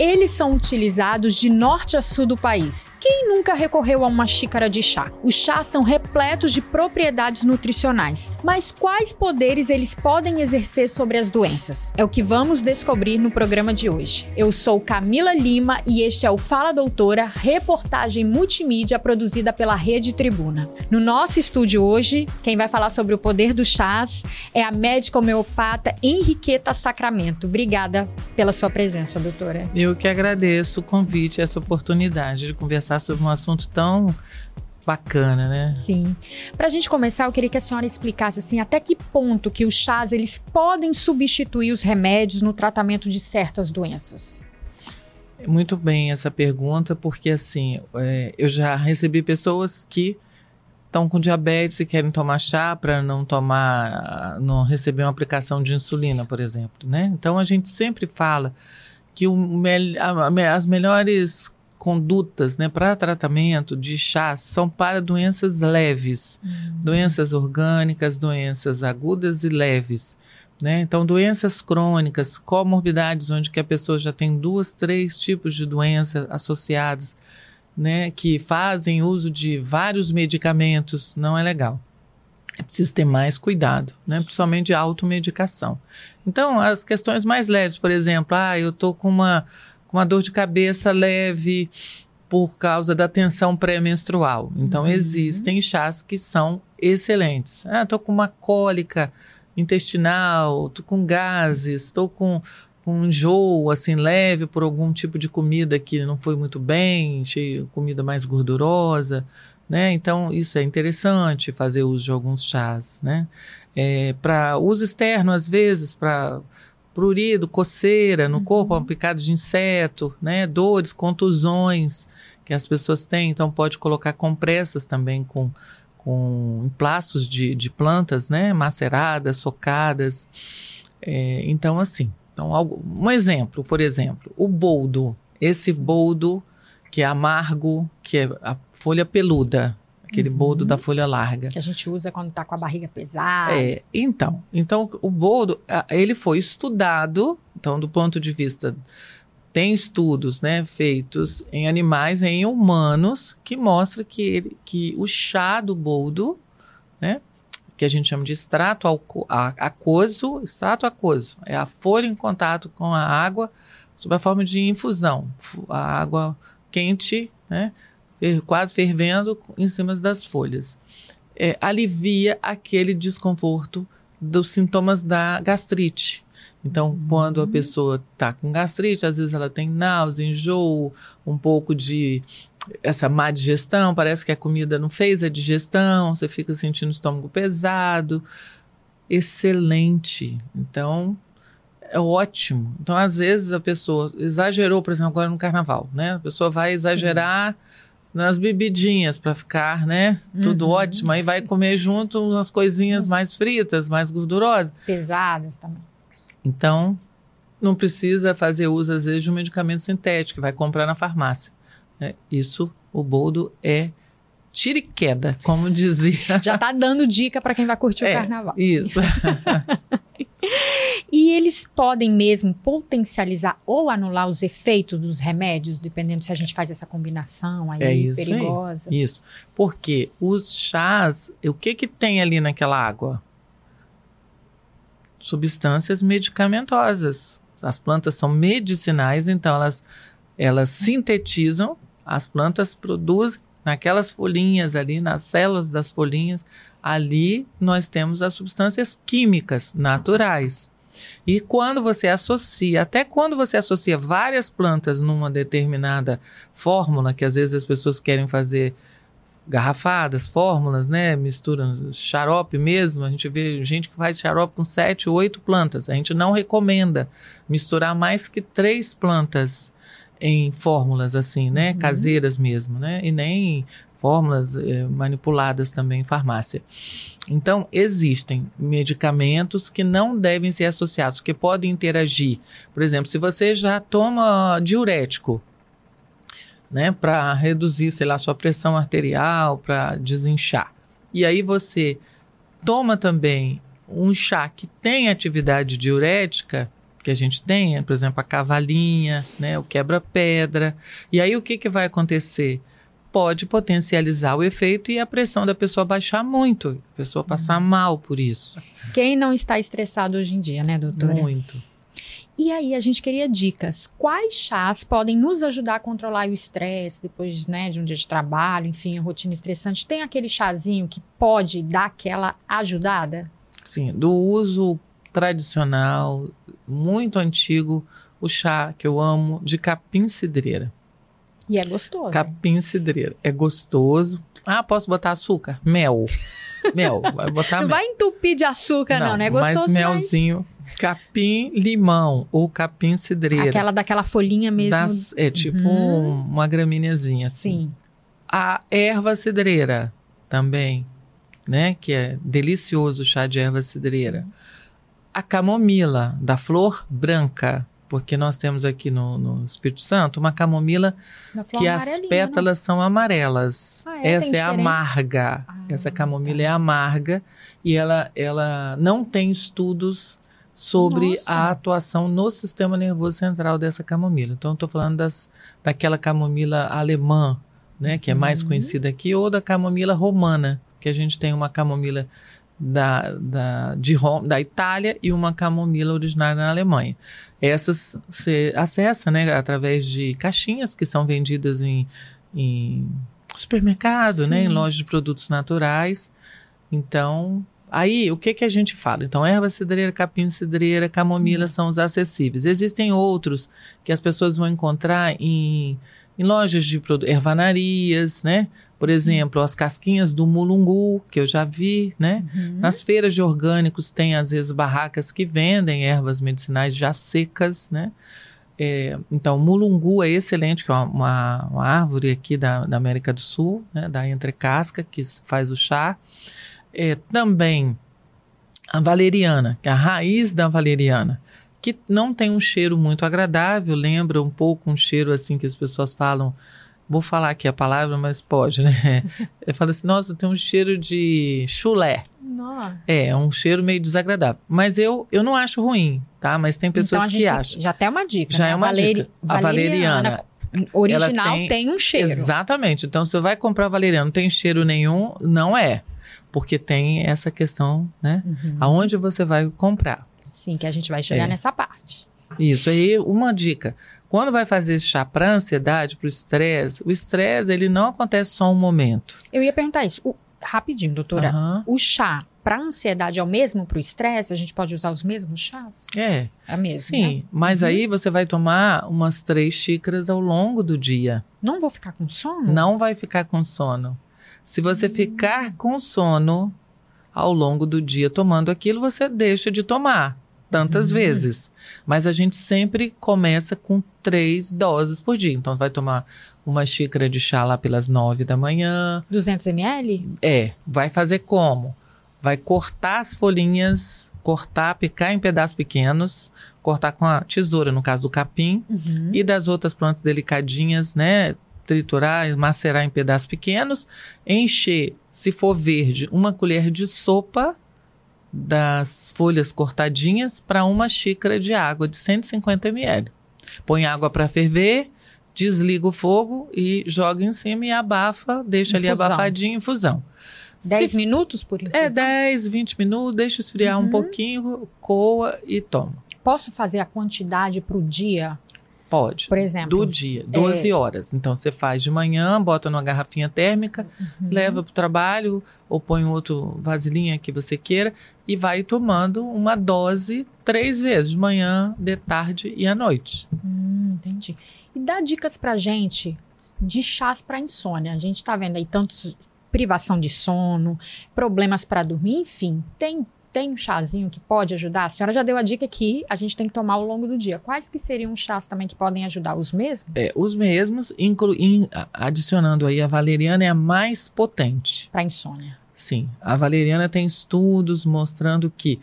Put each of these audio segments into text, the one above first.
Eles são utilizados de norte a sul do país. Quem nunca recorreu a uma xícara de chá? Os chás são repletos de propriedades nutricionais. Mas quais poderes eles podem exercer sobre as doenças? É o que vamos descobrir no programa de hoje. Eu sou Camila Lima e este é o Fala Doutora, reportagem multimídia produzida pela Rede Tribuna. No nosso estúdio hoje, quem vai falar sobre o poder dos chás é a médica homeopata Henriqueta Sacramento. Obrigada pela sua presença, doutora. Eu eu que agradeço o convite, essa oportunidade de conversar sobre um assunto tão bacana, né? Sim. Para a gente começar, eu queria que a senhora explicasse assim até que ponto que os chás eles podem substituir os remédios no tratamento de certas doenças. Muito bem essa pergunta, porque assim é, eu já recebi pessoas que estão com diabetes e querem tomar chá para não tomar, não receber uma aplicação de insulina, por exemplo, né? Então a gente sempre fala que o, as melhores condutas né, para tratamento de chá são para doenças leves, uhum. doenças orgânicas, doenças agudas e leves. Né? Então, doenças crônicas, comorbidades, onde que a pessoa já tem duas, três tipos de doenças associadas, né, que fazem uso de vários medicamentos, não é legal é preciso ter mais cuidado, né? principalmente de automedicação. Então, as questões mais leves, por exemplo, ah, eu estou com uma, com uma dor de cabeça leve por causa da tensão pré-menstrual. Então, uhum. existem chás que são excelentes. Ah, estou com uma cólica intestinal, estou com gases, estou com com um enjoo assim leve por algum tipo de comida que não foi muito bem, cheio, comida mais gordurosa, né? Então, isso é interessante, fazer uso de alguns chás, né? É, para uso externo, às vezes, para prurido, coceira no uhum. corpo, um picado de inseto, né? Dores, contusões que as pessoas têm. Então, pode colocar compressas também com, com emplastos de, de plantas, né? Maceradas, socadas. É, então, assim, então, um exemplo, por exemplo, o boldo. Esse boldo que é amargo, que é a folha peluda, aquele uhum. boldo da folha larga. Que a gente usa quando está com a barriga pesada. É, então, então o boldo, ele foi estudado, então do ponto de vista tem estudos, né, feitos em animais, em humanos, que mostra que ele, que o chá do boldo, né, que a gente chama de extrato aquoso, extrato aquoso, é a folha em contato com a água sob a forma de infusão, a água quente, né? quase fervendo em cima das folhas. É, alivia aquele desconforto dos sintomas da gastrite. Então, uhum. quando a pessoa está com gastrite, às vezes ela tem náusea, enjoo, um pouco de essa má digestão, parece que a comida não fez a digestão, você fica sentindo o estômago pesado. Excelente. Então, é ótimo. Então, às vezes, a pessoa exagerou, por exemplo, agora no carnaval, né? A pessoa vai exagerar Sim. nas bebidinhas para ficar, né? Tudo uhum. ótimo. Aí vai comer junto umas coisinhas mais fritas, mais gordurosas. Pesadas também. Então, não precisa fazer uso, às vezes, de um medicamento sintético, que vai comprar na farmácia. É, isso, o boldo é tire queda, como dizia. Já tá dando dica para quem vai curtir é, o carnaval. Isso. podem mesmo potencializar ou anular os efeitos dos remédios, dependendo se a gente faz essa combinação aí é isso perigosa. Aí, isso. Porque os chás, o que que tem ali naquela água? Substâncias medicamentosas. As plantas são medicinais, então elas elas sintetizam, as plantas produzem naquelas folhinhas ali, nas células das folhinhas, ali nós temos as substâncias químicas naturais. E quando você associa, até quando você associa várias plantas numa determinada fórmula, que às vezes as pessoas querem fazer garrafadas, fórmulas, né? Misturam xarope mesmo. A gente vê gente que faz xarope com sete, oito plantas. A gente não recomenda misturar mais que três plantas em fórmulas assim, né? Uhum. Caseiras mesmo, né? E nem fórmulas eh, manipuladas também em farmácia. Então, existem medicamentos que não devem ser associados, que podem interagir. Por exemplo, se você já toma diurético, né, para reduzir, sei lá, sua pressão arterial, para desinchar. E aí você toma também um chá que tem atividade diurética, que a gente tem, por exemplo, a cavalinha, né, o quebra-pedra. E aí o que, que vai acontecer? Pode potencializar o efeito e a pressão da pessoa baixar muito, a pessoa passar uhum. mal por isso. Quem não está estressado hoje em dia, né, doutora? Muito. E aí a gente queria dicas. Quais chás podem nos ajudar a controlar o estresse depois né, de um dia de trabalho, enfim, a rotina estressante? Tem aquele chazinho que pode dar aquela ajudada? Sim, do uso tradicional, muito antigo, o chá que eu amo de capim cidreira. E é gostoso. Capim cidreira. É gostoso. Ah, posso botar açúcar? Mel. Mel. Vai botar não mel. vai entupir de açúcar, não, não né? É gostoso, mas melzinho. Mas... Capim limão ou capim cidreira. Aquela daquela folhinha mesmo. Das, é tipo uhum. uma gramíneazinha assim. Sim. A erva cidreira também, né? Que é delicioso o chá de erva cidreira. A camomila da flor branca, porque nós temos aqui no, no Espírito Santo uma camomila que as pétalas né? são amarelas. Ah, é? Essa é amarga. Ah, Essa camomila tá. é amarga e ela, ela não tem estudos sobre Nossa. a atuação no sistema nervoso central dessa camomila. Então, estou falando das, daquela camomila alemã, né, que é mais uhum. conhecida aqui, ou da camomila romana, que a gente tem uma camomila da, da, de Roma, da Itália e uma camomila originária na Alemanha. Essas você acessa né, através de caixinhas que são vendidas em, em supermercado, né, em lojas de produtos naturais. Então, aí o que, que a gente fala? Então, erva cidreira, capim cidreira, camomila uhum. são os acessíveis. Existem outros que as pessoas vão encontrar em, em lojas de ervanarias, né? Por exemplo, as casquinhas do mulungu, que eu já vi, né? Uhum. Nas feiras de orgânicos tem, às vezes, barracas que vendem ervas medicinais já secas, né? É, então, mulungu é excelente, que é uma, uma árvore aqui da, da, América do Sul, né? da entrecasca, que faz o chá. É, também a valeriana, que é a raiz da valeriana, que não tem um cheiro muito agradável, lembra um pouco um cheiro assim que as pessoas falam vou falar aqui a palavra, mas pode, né? Eu falo assim, nossa, tem um cheiro de chulé. Nossa. É, é um cheiro meio desagradável. Mas eu, eu não acho ruim, tá? Mas tem pessoas então, que acham. Já tem uma dica. Já né? é uma Valeri... dica. A valeriana. Original tem... tem... um cheiro. Exatamente. Então, se você vai comprar valeriana, não tem cheiro nenhum, não é. Porque tem essa questão, né? Uhum. Aonde você vai comprar. Sim, que a gente vai chegar é. nessa parte. Isso aí, uma dica. Quando vai fazer esse chá para ansiedade, para o estresse, o estresse ele não acontece só um momento. Eu ia perguntar isso. O, rapidinho, doutora. Uhum. O chá para ansiedade é o mesmo para o estresse? A gente pode usar os mesmos chás? É. É mesmo. Sim, né? mas uhum. aí você vai tomar umas três xícaras ao longo do dia. Não vou ficar com sono? Não vai ficar com sono. Se você uhum. ficar com sono ao longo do dia tomando aquilo, você deixa de tomar tantas uhum. vezes. Mas a gente sempre começa com três doses por dia. Então, vai tomar uma xícara de chá lá pelas nove da manhã. 200 ml? É. Vai fazer como? Vai cortar as folhinhas, cortar, picar em pedaços pequenos, cortar com a tesoura, no caso do capim, uhum. e das outras plantas delicadinhas, né? Triturar, macerar em pedaços pequenos, encher, se for verde, uma colher de sopa das folhas cortadinhas para uma xícara de água de 150 ml. Põe água para ferver, desliga o fogo e joga em cima e abafa, deixa infusão. ali abafadinho, infusão. 10 minutos por infusão? É, 10, 20 minutos, deixa esfriar uhum. um pouquinho, coa e toma. Posso fazer a quantidade para o dia? Pode. Por exemplo. Do dia, 12 é... horas. Então você faz de manhã, bota numa garrafinha térmica, uhum. leva para o trabalho ou põe outro vasilhinha que você queira e vai tomando uma dose três vezes, de manhã, de tarde e à noite. Hum, entendi. E dá dicas para gente de chás para insônia. A gente está vendo aí tantos privação de sono, problemas para dormir, enfim, tem tem um chazinho que pode ajudar? A senhora já deu a dica que a gente tem que tomar ao longo do dia. Quais que seriam os chás também que podem ajudar? Os mesmos? É, os mesmos, inclu, in, adicionando aí a valeriana é a mais potente. Para insônia. Sim, a valeriana tem estudos mostrando que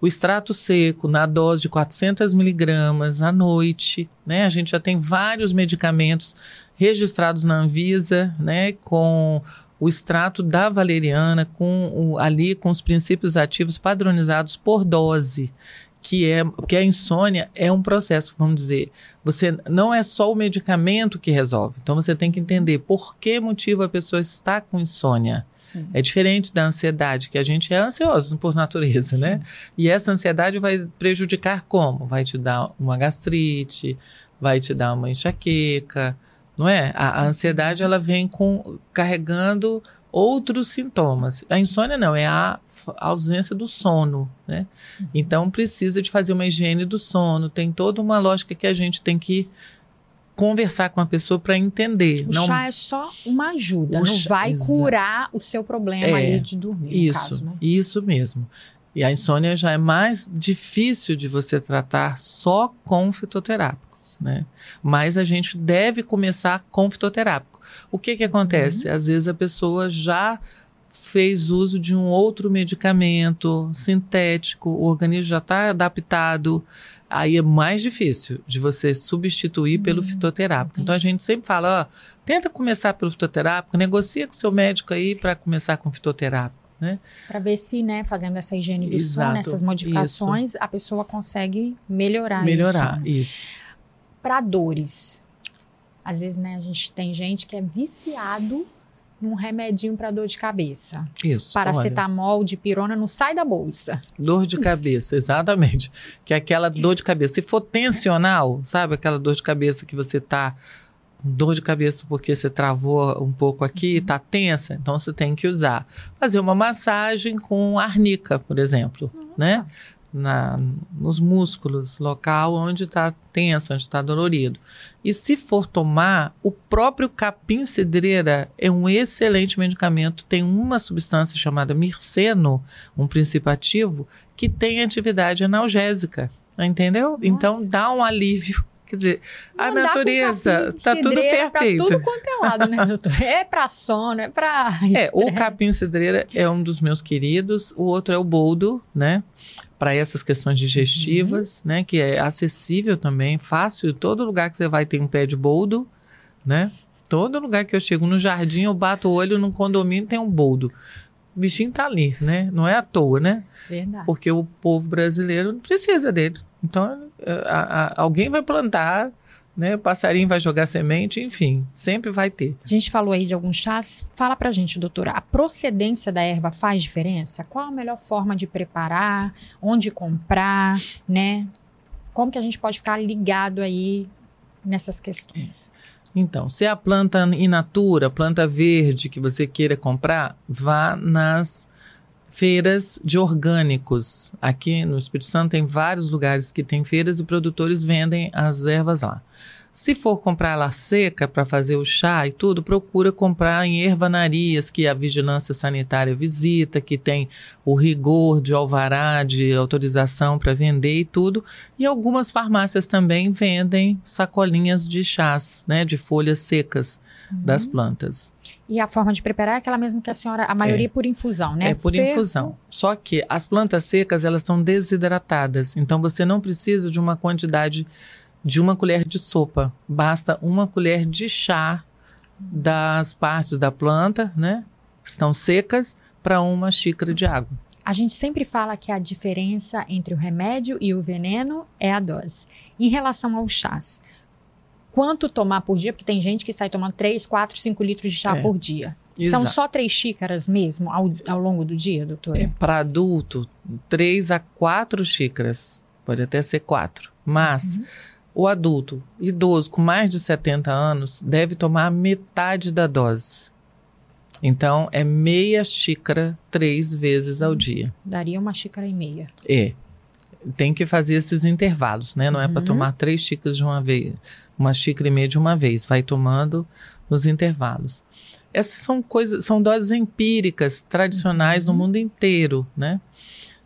o extrato seco na dose de 400 miligramas à noite, né? A gente já tem vários medicamentos registrados na Anvisa, né? Com o extrato da valeriana com o, ali com os princípios ativos padronizados por dose, que é que a insônia é um processo, vamos dizer. Você não é só o medicamento que resolve. Então você tem que entender por que motivo a pessoa está com insônia. Sim. É diferente da ansiedade, que a gente é ansioso por natureza, né? Sim. né? E essa ansiedade vai prejudicar como? Vai te dar uma gastrite, vai te dar uma enxaqueca, não é? A, a ansiedade ela vem com carregando outros sintomas. A insônia não, é a ausência do sono, né? Uhum. Então precisa de fazer uma higiene do sono, tem toda uma lógica que a gente tem que conversar com a pessoa para entender. O não... chá é só uma ajuda, o não chá, vai curar o seu problema é, aí de dormir. Isso, caso, né? isso mesmo. E a insônia já é mais difícil de você tratar só com fitoterápicos, né? Mas a gente deve começar com fitoterápico. O que que acontece? Uhum. Às vezes a pessoa já fez uso de um outro medicamento sintético, o organismo já está adaptado, aí é mais difícil de você substituir hum, pelo fitoterápico. Entendi. Então a gente sempre fala, ó, tenta começar pelo fitoterápico, negocia com seu médico aí para começar com fitoterápico. Né? Para ver se, né, fazendo essa higiene do Exato, sono, essas modificações, isso. a pessoa consegue melhorar, melhorar isso. Para dores, às vezes, né, a gente tem gente que é viciado num remedinho para dor de cabeça. Isso. Paracetamol, olha. de pirona não sai da bolsa. Dor de cabeça, exatamente. Que é aquela dor de cabeça. Se for tensional, sabe aquela dor de cabeça que você tá dor de cabeça porque você travou um pouco aqui, uhum. tá tensa, então você tem que usar. Fazer uma massagem com arnica, por exemplo, Nossa. né? Na, nos músculos, local onde está tenso, onde está dolorido. E se for tomar, o próprio capim-cidreira é um excelente medicamento. Tem uma substância chamada mirceno, um princípio ativo, que tem atividade analgésica. Entendeu? Nossa. Então dá um alívio Quer dizer, Não a natureza tá tudo perfeito. Pra tudo quanto é lado, né, doutor? É para sono, é para. É, o capim cidreira é um dos meus queridos, o outro é o boldo, né? Para essas questões digestivas, uhum. né? Que é acessível também, fácil. Todo lugar que você vai tem um pé de boldo, né? Todo lugar que eu chego no jardim, eu bato o olho no condomínio tem um boldo. O bichinho tá ali, né? Não é à toa, né? Verdade. Porque o povo brasileiro precisa dele. Então, a, a, alguém vai plantar né? O passarinho vai jogar semente, enfim, sempre vai ter. A gente falou aí de alguns chás. Fala pra gente, doutora, a procedência da erva faz diferença? Qual a melhor forma de preparar? Onde comprar, né? Como que a gente pode ficar ligado aí nessas questões? Então, se a planta in natura, planta verde que você queira comprar, vá nas feiras de orgânicos. Aqui no Espírito Santo tem vários lugares que tem feiras e produtores vendem as ervas lá. Se for comprar ela seca para fazer o chá e tudo, procura comprar em ervanarias que a vigilância sanitária visita, que tem o rigor de alvará, de autorização para vender e tudo. E algumas farmácias também vendem sacolinhas de chás, né, de folhas secas uhum. das plantas. E a forma de preparar é aquela mesma que a senhora, a maioria é, por infusão, né? É por Seco. infusão. Só que as plantas secas, elas são desidratadas, então você não precisa de uma quantidade de uma colher de sopa. Basta uma colher de chá das partes da planta, né? Que estão secas, para uma xícara de água. A gente sempre fala que a diferença entre o remédio e o veneno é a dose. Em relação aos chás, quanto tomar por dia? Porque tem gente que sai tomando 3, 4, 5 litros de chá é, por dia. Exato. São só três xícaras mesmo ao, ao longo do dia, doutor? É, para adulto, 3 a 4 xícaras. Pode até ser 4. Mas uhum. O adulto idoso com mais de 70 anos deve tomar metade da dose. Então, é meia xícara três vezes ao dia. Daria uma xícara e meia. É. Tem que fazer esses intervalos, né? Não uhum. é para tomar três xícaras de uma vez, uma xícara e meia de uma vez. Vai tomando nos intervalos. Essas são coisas, são doses empíricas, tradicionais uhum. no mundo inteiro, né?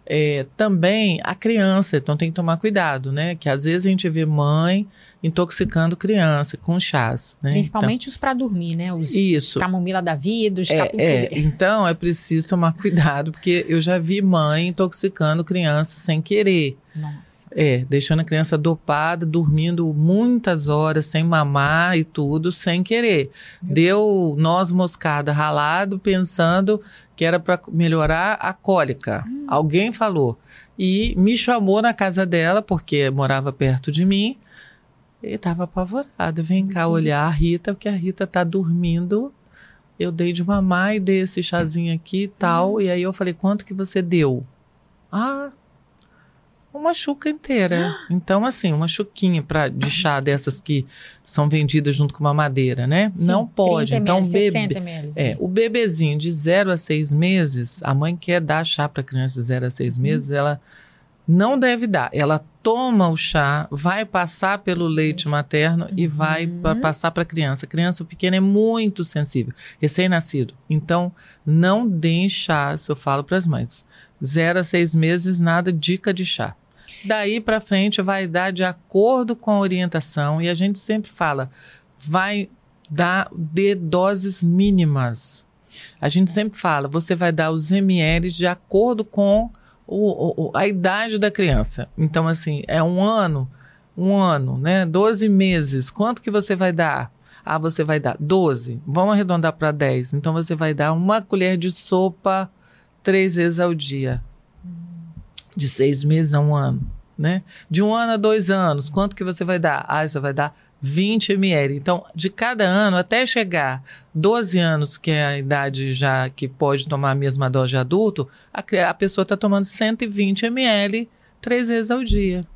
É, também a criança, então tem que tomar cuidado, né? Que às vezes a gente vê mãe intoxicando criança com chás, né? Principalmente então, os para dormir, né? Os isso. camomila da vida, os é, é, Então é preciso tomar cuidado, porque eu já vi mãe intoxicando criança sem querer. Nossa. É, deixando a criança dopada, dormindo muitas horas sem mamar e tudo, sem querer. Deu noz moscada ralado, pensando que era para melhorar a cólica. Hum. Alguém falou. E me chamou na casa dela, porque morava perto de mim. E estava apavorada. Vem cá Sim. olhar a Rita, porque a Rita tá dormindo. Eu dei de mamar e dei esse chazinho aqui e tal. Hum. E aí eu falei, quanto que você deu? Ah, uma chuca inteira. Então, assim, uma chuquinha pra, de chá dessas que são vendidas junto com uma madeira, né? Sim, não pode. então, o bebê. É, o bebezinho de 0 a 6 meses, a mãe quer dar chá para criança de 0 a 6 uhum. meses, ela não deve dar. Ela toma o chá, vai passar pelo leite materno e vai uhum. passar para a criança. A criança pequena é muito sensível, recém-nascido. Então, não deem chá, se eu falo para as mães. 0 a 6 meses, nada, dica de chá. Daí para frente vai dar de acordo com a orientação e a gente sempre fala, vai dar de doses mínimas. A gente sempre fala, você vai dar os ml de acordo com o, o, a idade da criança. Então, assim, é um ano, um ano, né? 12 meses. Quanto que você vai dar? Ah, você vai dar 12. Vamos arredondar para 10. Então, você vai dar uma colher de sopa três vezes ao dia. De seis meses a um ano, né? De um ano a dois anos, quanto que você vai dar? Ah, você vai dar 20 ml. Então, de cada ano até chegar 12 anos, que é a idade já que pode tomar a mesma dose de adulto, a, a pessoa está tomando 120 ml três vezes ao dia.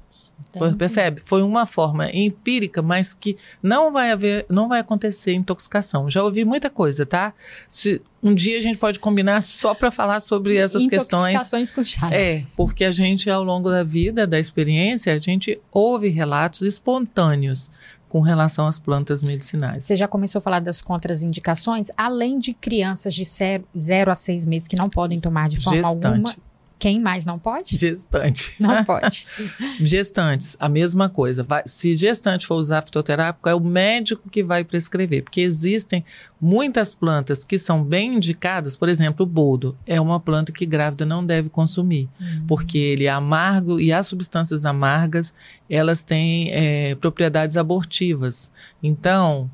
Entendi. Percebe? Foi uma forma empírica, mas que não vai haver, não vai acontecer intoxicação. Já ouvi muita coisa, tá? Se, um dia a gente pode combinar só para falar sobre essas questões. Intoxicações com chá. É, porque a gente ao longo da vida, da experiência, a gente ouve relatos espontâneos com relação às plantas medicinais. Você já começou a falar das contraindicações, além de crianças de 0 a 6 meses que não podem tomar de forma Gestante. alguma quem mais não pode? Gestante. Não pode. Gestantes, a mesma coisa. Vai, se gestante for usar fitoterápico, é o médico que vai prescrever, porque existem muitas plantas que são bem indicadas, por exemplo, o boldo é uma planta que grávida não deve consumir, uhum. porque ele é amargo e as substâncias amargas, elas têm é, propriedades abortivas. Então,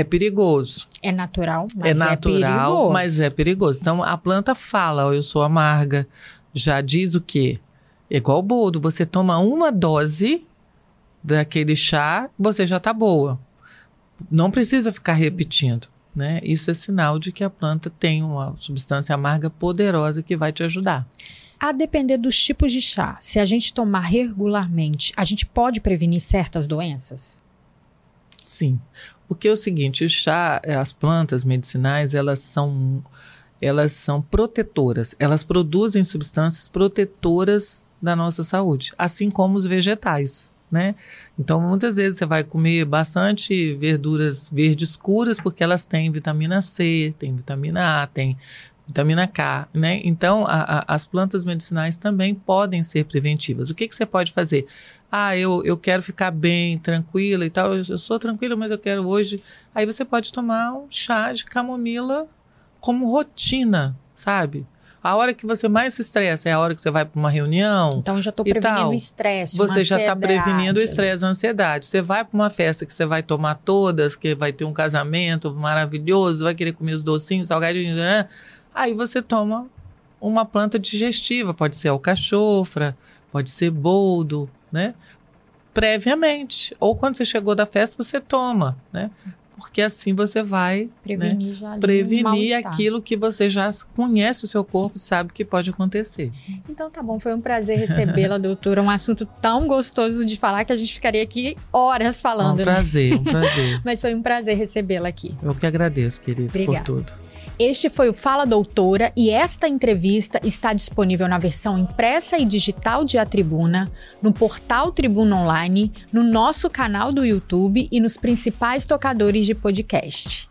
é perigoso. É natural, mas é, natural, é perigoso. mas é perigoso. Então a planta fala, eu sou amarga, já diz o quê? É igual o boldo, você toma uma dose daquele chá, você já tá boa. Não precisa ficar Sim. repetindo, né? Isso é sinal de que a planta tem uma substância amarga poderosa que vai te ajudar. A depender dos tipos de chá, se a gente tomar regularmente, a gente pode prevenir certas doenças? Sim. Porque é o seguinte, o chá, eh, as plantas medicinais, elas são elas são protetoras, elas produzem substâncias protetoras da nossa saúde, assim como os vegetais, né? Então, muitas vezes você vai comer bastante verduras verdes escuras porque elas têm vitamina C, tem vitamina A, tem vitamina K, né? Então, a, a, as plantas medicinais também podem ser preventivas. O que, que você pode fazer? Ah, eu, eu quero ficar bem, tranquila e tal. Eu, eu sou tranquila, mas eu quero hoje. Aí você pode tomar um chá de camomila como rotina, sabe? A hora que você mais se estressa é a hora que você vai para uma reunião. Então, eu já estou prevenindo o estresse. Você já está prevenindo o estresse, a ansiedade. Você vai para uma festa que você vai tomar todas, que vai ter um casamento maravilhoso, vai querer comer os docinhos, salgadinhos, né? Aí você toma uma planta digestiva, pode ser alcachofra, pode ser boldo, né? Previamente. Ou quando você chegou da festa, você toma, né? Porque assim você vai prevenir, né? prevenir aquilo que você já conhece o seu corpo, sabe que pode acontecer. Então tá bom, foi um prazer recebê-la, doutora. Um assunto tão gostoso de falar que a gente ficaria aqui horas falando. Um prazer, né? um prazer. Mas foi um prazer recebê-la aqui. Eu que agradeço, querido, por tudo. Este foi o Fala Doutora e esta entrevista está disponível na versão impressa e digital de A Tribuna, no portal Tribuna Online, no nosso canal do YouTube e nos principais tocadores de podcast.